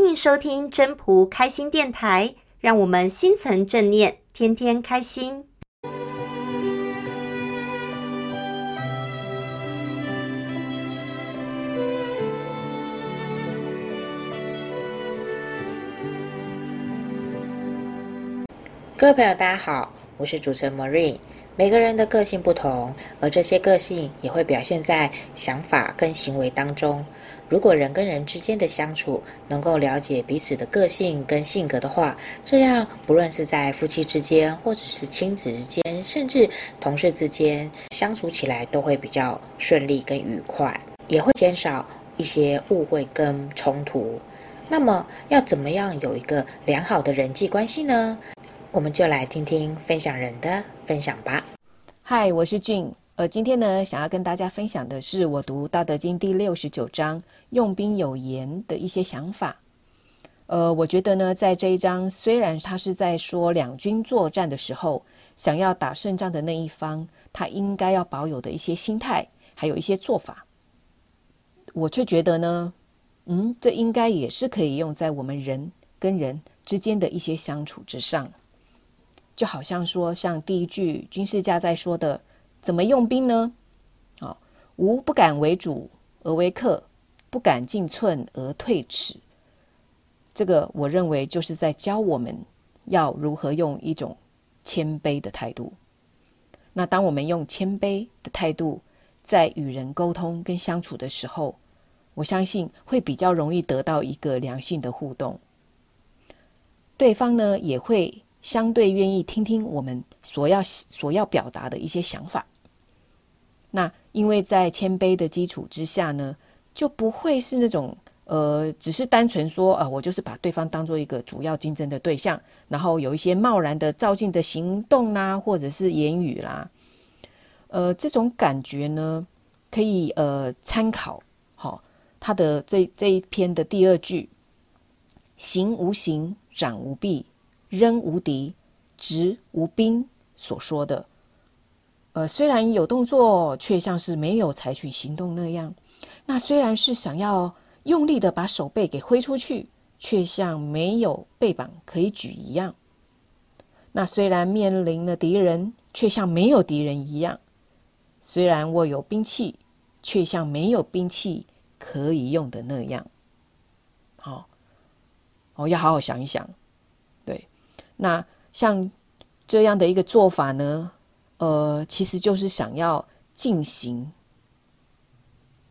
欢迎收听真朴开心电台，让我们心存正念，天天开心。各位朋友，大家好，我是主持人 Marine。每个人的个性不同，而这些个性也会表现在想法跟行为当中。如果人跟人之间的相处能够了解彼此的个性跟性格的话，这样不论是在夫妻之间，或者是亲子之间，甚至同事之间，相处起来都会比较顺利跟愉快，也会减少一些误会跟冲突。那么，要怎么样有一个良好的人际关系呢？我们就来听听分享人的分享吧。嗨，我是俊。呃，今天呢，想要跟大家分享的是我读《道德经》第六十九章“用兵有言”的一些想法。呃，我觉得呢，在这一章，虽然他是在说两军作战的时候，想要打胜仗的那一方，他应该要保有的一些心态，还有一些做法，我却觉得呢，嗯，这应该也是可以用在我们人跟人之间的一些相处之上。就好像说，像第一句军事家在说的，怎么用兵呢？啊，吾不敢为主而为客，不敢进寸而退尺。这个我认为就是在教我们要如何用一种谦卑的态度。那当我们用谦卑的态度在与人沟通跟相处的时候，我相信会比较容易得到一个良性的互动。对方呢也会。相对愿意听听我们所要所要表达的一些想法，那因为在谦卑的基础之下呢，就不会是那种呃，只是单纯说啊、我就是把对方当做一个主要竞争的对象，然后有一些贸然的照进的行动啦，或者是言语啦，呃，这种感觉呢，可以呃参考好、哦、他的这这一篇的第二句：行无形，攘无弊。扔无敌，执无兵所说的，呃，虽然有动作，却像是没有采取行动那样。那虽然是想要用力的把手背给挥出去，却像没有背膀可以举一样。那虽然面临了敌人，却像没有敌人一样。虽然握有兵器，却像没有兵器可以用的那样。好，哦，要好好想一想。那像这样的一个做法呢，呃，其实就是想要进行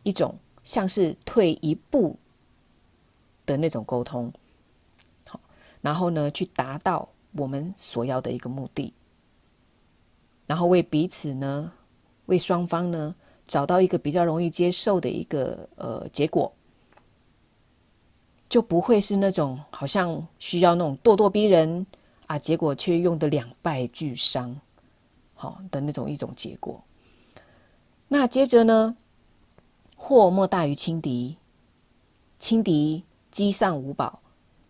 一种像是退一步的那种沟通，好，然后呢，去达到我们所要的一个目的，然后为彼此呢，为双方呢，找到一个比较容易接受的一个呃结果，就不会是那种好像需要那种咄咄逼人。啊，结果却用得两败俱伤，好的那种一种结果。那接着呢，祸莫大于轻敌，轻敌积丧无宝，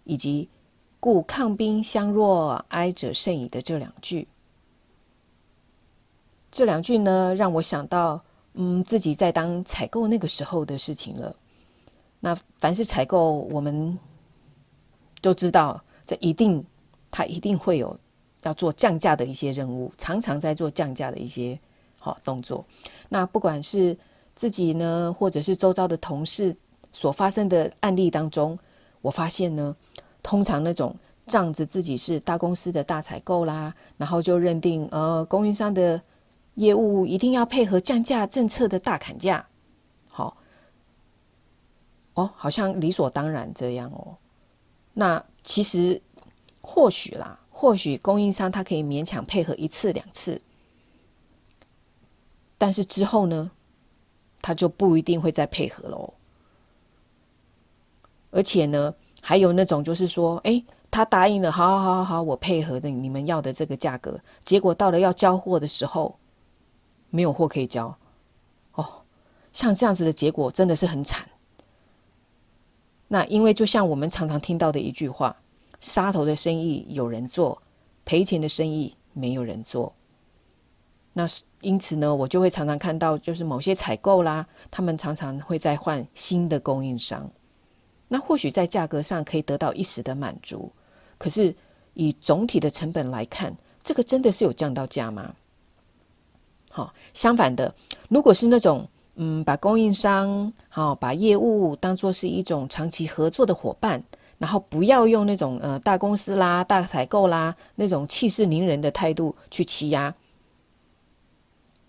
以及故抗兵相若哀者甚矣的这两句，这两句呢，让我想到，嗯，自己在当采购那个时候的事情了。那凡是采购，我们都知道，这一定。他一定会有要做降价的一些任务，常常在做降价的一些好动作。那不管是自己呢，或者是周遭的同事所发生的案例当中，我发现呢，通常那种仗着自己是大公司的大采购啦，然后就认定呃供应商的业务一定要配合降价政策的大砍价，好哦，好像理所当然这样哦。那其实。或许啦，或许供应商他可以勉强配合一次两次，但是之后呢，他就不一定会再配合喽。而且呢，还有那种就是说，哎，他答应了，好好好好，我配合的你们要的这个价格，结果到了要交货的时候，没有货可以交。哦，像这样子的结果真的是很惨。那因为就像我们常常听到的一句话。杀头的生意有人做，赔钱的生意没有人做。那因此呢，我就会常常看到，就是某些采购啦，他们常常会再换新的供应商。那或许在价格上可以得到一时的满足，可是以总体的成本来看，这个真的是有降到价吗？好，相反的，如果是那种嗯，把供应商好，把业务当做是一种长期合作的伙伴，然后不要用那种呃大公司啦、大采购啦那种气势凌人的态度去欺压，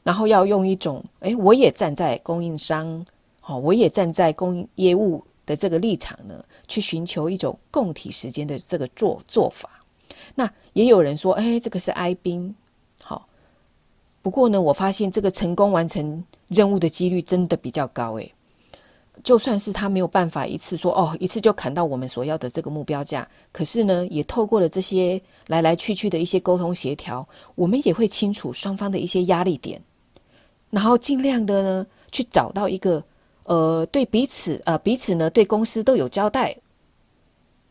然后要用一种哎，我也站在供应商，好，我也站在供应业务的这个立场呢，去寻求一种共体时间的这个做做法。那也有人说，哎，这个是哀兵。不过呢，我发现这个成功完成任务的几率真的比较高诶。就算是他没有办法一次说哦，一次就砍到我们所要的这个目标价，可是呢，也透过了这些来来去去的一些沟通协调，我们也会清楚双方的一些压力点，然后尽量的呢去找到一个呃对彼此呃彼此呢对公司都有交代，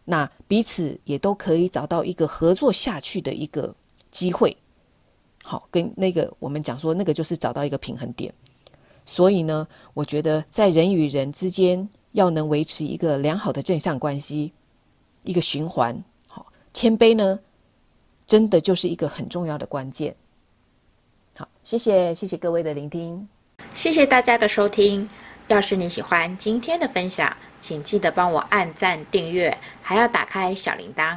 那彼此也都可以找到一个合作下去的一个机会。好，跟那个我们讲说，那个就是找到一个平衡点。所以呢，我觉得在人与人之间要能维持一个良好的正向关系，一个循环。好，谦卑呢，真的就是一个很重要的关键。好，谢谢，谢谢各位的聆听，谢谢大家的收听。要是你喜欢今天的分享，请记得帮我按赞、订阅，还要打开小铃铛。